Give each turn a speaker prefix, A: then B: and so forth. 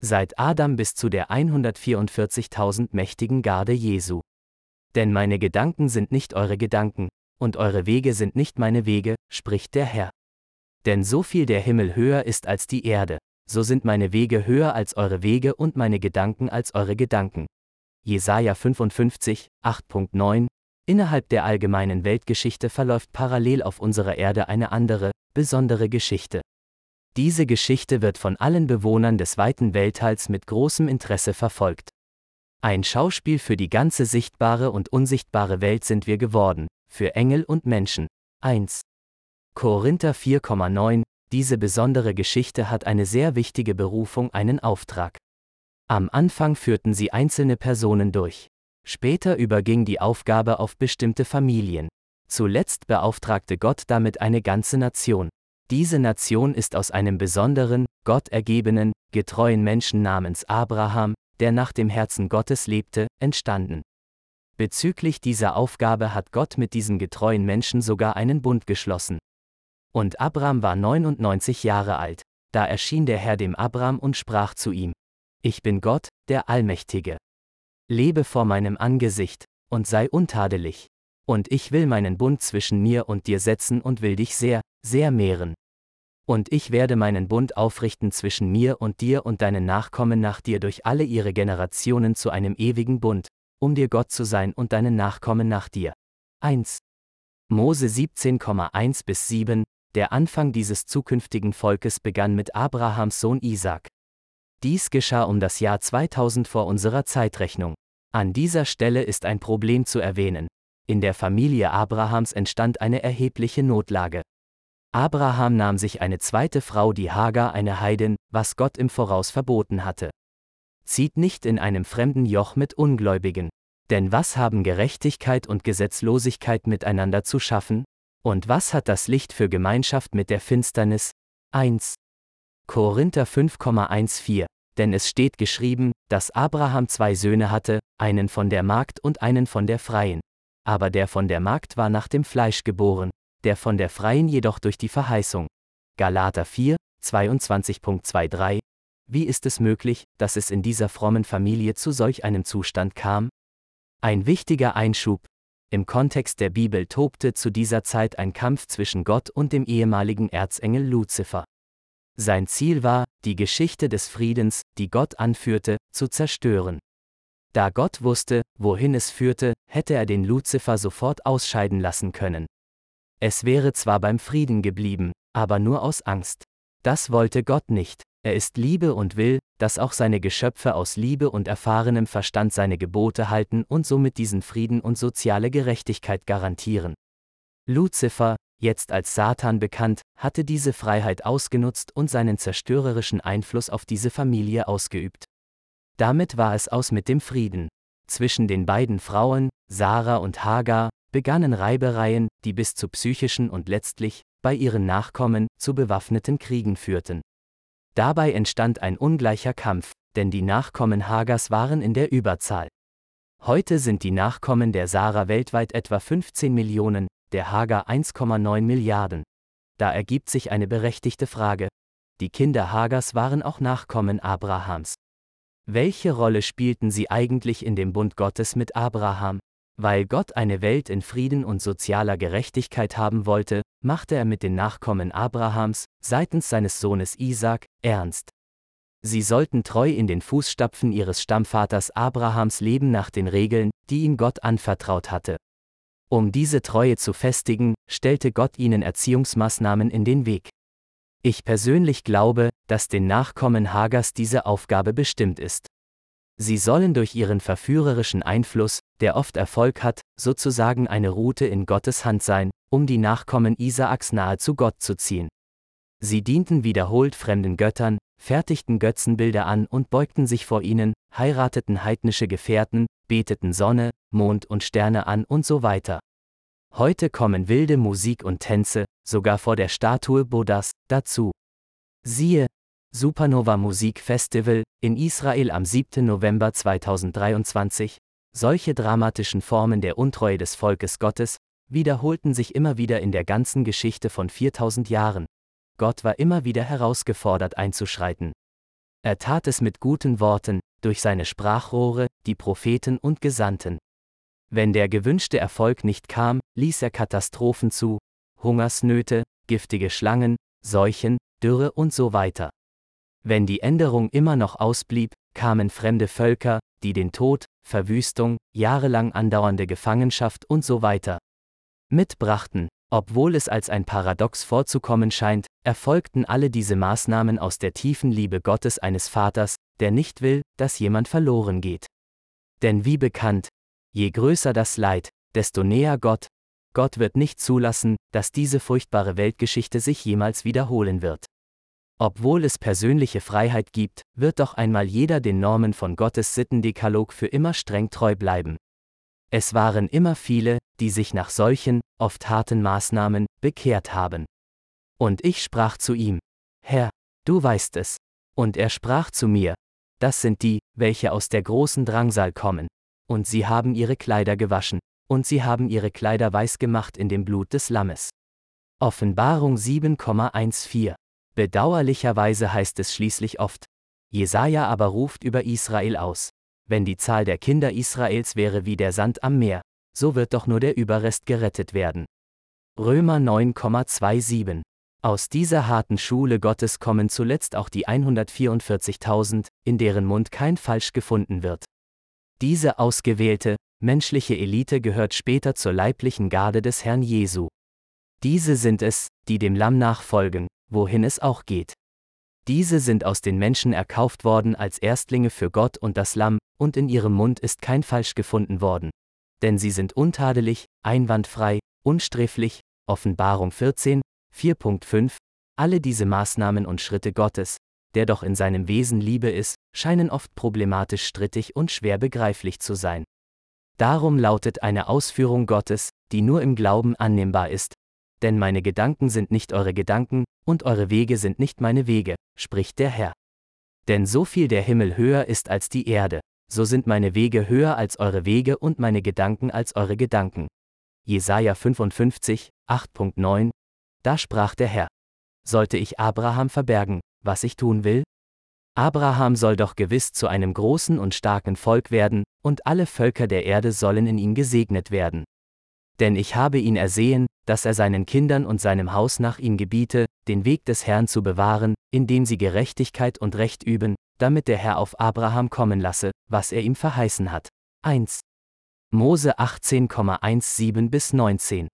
A: seit Adam bis zu der 144.000 mächtigen Garde Jesu. Denn meine Gedanken sind nicht eure Gedanken, und eure Wege sind nicht meine Wege, spricht der Herr. Denn so viel der Himmel höher ist als die Erde, so sind meine Wege höher als eure Wege und meine Gedanken als eure Gedanken. Jesaja 55, 8.9 Innerhalb der allgemeinen Weltgeschichte verläuft parallel auf unserer Erde eine andere, besondere Geschichte. Diese Geschichte wird von allen Bewohnern des weiten Weltteils mit großem Interesse verfolgt. Ein Schauspiel für die ganze sichtbare und unsichtbare Welt sind wir geworden, für Engel und Menschen. 1. Korinther 4,9 Diese besondere Geschichte hat eine sehr wichtige Berufung, einen Auftrag. Am Anfang führten sie einzelne Personen durch. Später überging die Aufgabe auf bestimmte Familien. Zuletzt beauftragte Gott damit eine ganze Nation. Diese Nation ist aus einem besonderen, Gott ergebenen, getreuen Menschen namens Abraham, der nach dem Herzen Gottes lebte, entstanden. Bezüglich dieser Aufgabe hat Gott mit diesen getreuen Menschen sogar einen Bund geschlossen. Und Abraham war 99 Jahre alt. Da erschien der Herr dem Abraham und sprach zu ihm, Ich bin Gott, der Allmächtige. Lebe vor meinem Angesicht, und sei untadelig. Und ich will meinen Bund zwischen mir und dir setzen und will dich sehr, sehr mehren. Und ich werde meinen Bund aufrichten zwischen mir und dir und deinen Nachkommen nach dir durch alle ihre Generationen zu einem ewigen Bund, um dir Gott zu sein und deinen Nachkommen nach dir. 1. Mose 17,1 bis 7 Der Anfang dieses zukünftigen Volkes begann mit Abrahams Sohn Isaac. Dies geschah um das Jahr 2000 vor unserer Zeitrechnung. An dieser Stelle ist ein Problem zu erwähnen. In der Familie Abrahams entstand eine erhebliche Notlage. Abraham nahm sich eine zweite Frau, die Hagar, eine Heidin, was Gott im Voraus verboten hatte. Zieht nicht in einem fremden Joch mit Ungläubigen. Denn was haben Gerechtigkeit und Gesetzlosigkeit miteinander zu schaffen? Und was hat das Licht für Gemeinschaft mit der Finsternis? 1. Korinther 5,14 Denn es steht geschrieben, dass Abraham zwei Söhne hatte, einen von der Magd und einen von der Freien. Aber der von der Magd war nach dem Fleisch geboren, der von der Freien jedoch durch die Verheißung. Galater 4, 22.23 Wie ist es möglich, dass es in dieser frommen Familie zu solch einem Zustand kam? Ein wichtiger Einschub. Im Kontext der Bibel tobte zu dieser Zeit ein Kampf zwischen Gott und dem ehemaligen Erzengel Luzifer. Sein Ziel war, die Geschichte des Friedens, die Gott anführte, zu zerstören. Da Gott wusste, wohin es führte, hätte er den Luzifer sofort ausscheiden lassen können. Es wäre zwar beim Frieden geblieben, aber nur aus Angst. Das wollte Gott nicht. Er ist Liebe und will, dass auch seine Geschöpfe aus Liebe und erfahrenem Verstand seine Gebote halten und somit diesen Frieden und soziale Gerechtigkeit garantieren. Luzifer, jetzt als Satan bekannt, hatte diese Freiheit ausgenutzt und seinen zerstörerischen Einfluss auf diese Familie ausgeübt. Damit war es aus mit dem Frieden. Zwischen den beiden Frauen, Sarah und Hagar, begannen Reibereien, die bis zu psychischen und letztlich, bei ihren Nachkommen, zu bewaffneten Kriegen führten. Dabei entstand ein ungleicher Kampf, denn die Nachkommen Hagers waren in der Überzahl. Heute sind die Nachkommen der Sarah weltweit etwa 15 Millionen, der Hagar 1,9 Milliarden. Da ergibt sich eine berechtigte Frage. Die Kinder Hagers waren auch Nachkommen Abrahams. Welche Rolle spielten sie eigentlich in dem Bund Gottes mit Abraham? Weil Gott eine Welt in Frieden und sozialer Gerechtigkeit haben wollte, machte er mit den Nachkommen Abrahams, seitens seines Sohnes Isaac, ernst. Sie sollten treu in den Fußstapfen ihres Stammvaters Abrahams leben nach den Regeln, die ihn Gott anvertraut hatte. Um diese Treue zu festigen, stellte Gott ihnen Erziehungsmaßnahmen in den Weg. Ich persönlich glaube, dass den Nachkommen Hagers diese Aufgabe bestimmt ist. Sie sollen durch ihren verführerischen Einfluss, der oft Erfolg hat, sozusagen eine Route in Gottes Hand sein, um die Nachkommen Isaaks nahe zu Gott zu ziehen. Sie dienten wiederholt fremden Göttern, fertigten Götzenbilder an und beugten sich vor ihnen, heirateten heidnische Gefährten, beteten Sonne, Mond und Sterne an und so weiter. Heute kommen wilde Musik und Tänze, sogar vor der Statue Buddhas, dazu. Siehe, Supernova Musik Festival, in Israel am 7. November 2023, solche dramatischen Formen der Untreue des Volkes Gottes, wiederholten sich immer wieder in der ganzen Geschichte von 4000 Jahren. Gott war immer wieder herausgefordert einzuschreiten. Er tat es mit guten Worten, durch seine Sprachrohre, die Propheten und Gesandten. Wenn der gewünschte Erfolg nicht kam, ließ er Katastrophen zu, Hungersnöte, giftige Schlangen, Seuchen, Dürre und so weiter. Wenn die Änderung immer noch ausblieb, kamen fremde Völker, die den Tod, Verwüstung, jahrelang andauernde Gefangenschaft und so weiter mitbrachten. Obwohl es als ein Paradox vorzukommen scheint, erfolgten alle diese Maßnahmen aus der tiefen Liebe Gottes eines Vaters, der nicht will, dass jemand verloren geht. Denn wie bekannt, je größer das Leid, desto näher Gott, Gott wird nicht zulassen, dass diese furchtbare Weltgeschichte sich jemals wiederholen wird. Obwohl es persönliche Freiheit gibt, wird doch einmal jeder den Normen von Gottes Sittendekalog für immer streng treu bleiben. Es waren immer viele, die sich nach solchen, oft harten Maßnahmen, bekehrt haben. Und ich sprach zu ihm, Herr, du weißt es. Und er sprach zu mir, das sind die, welche aus der großen Drangsal kommen. Und sie haben ihre Kleider gewaschen, und sie haben ihre Kleider weiß gemacht in dem Blut des Lammes. Offenbarung 7,14 Bedauerlicherweise heißt es schließlich oft, Jesaja aber ruft über Israel aus. Wenn die Zahl der Kinder Israels wäre wie der Sand am Meer, so wird doch nur der Überrest gerettet werden. Römer 9,27 Aus dieser harten Schule Gottes kommen zuletzt auch die 144.000, in deren Mund kein Falsch gefunden wird. Diese ausgewählte, menschliche Elite gehört später zur leiblichen Garde des Herrn Jesu. Diese sind es, die dem Lamm nachfolgen, wohin es auch geht. Diese sind aus den Menschen erkauft worden als Erstlinge für Gott und das Lamm, und in ihrem Mund ist kein Falsch gefunden worden. Denn sie sind untadelig, einwandfrei, unsträflich, Offenbarung 14, 4.5, alle diese Maßnahmen und Schritte Gottes, der doch in seinem Wesen Liebe ist, scheinen oft problematisch strittig und schwer begreiflich zu sein. Darum lautet eine Ausführung Gottes, die nur im Glauben annehmbar ist, denn meine Gedanken sind nicht eure Gedanken, und eure Wege sind nicht meine Wege, spricht der Herr. Denn so viel der Himmel höher ist als die Erde, so sind meine Wege höher als eure Wege und meine Gedanken als eure Gedanken. Jesaja 55, 8.9 Da sprach der Herr: Sollte ich Abraham verbergen, was ich tun will? Abraham soll doch gewiss zu einem großen und starken Volk werden, und alle Völker der Erde sollen in ihm gesegnet werden. Denn ich habe ihn ersehen, dass er seinen Kindern und seinem Haus nach ihm gebiete, den Weg des Herrn zu bewahren, indem sie Gerechtigkeit und Recht üben, damit der Herr auf Abraham kommen lasse, was er ihm verheißen hat. 1. Mose 18,17 bis 19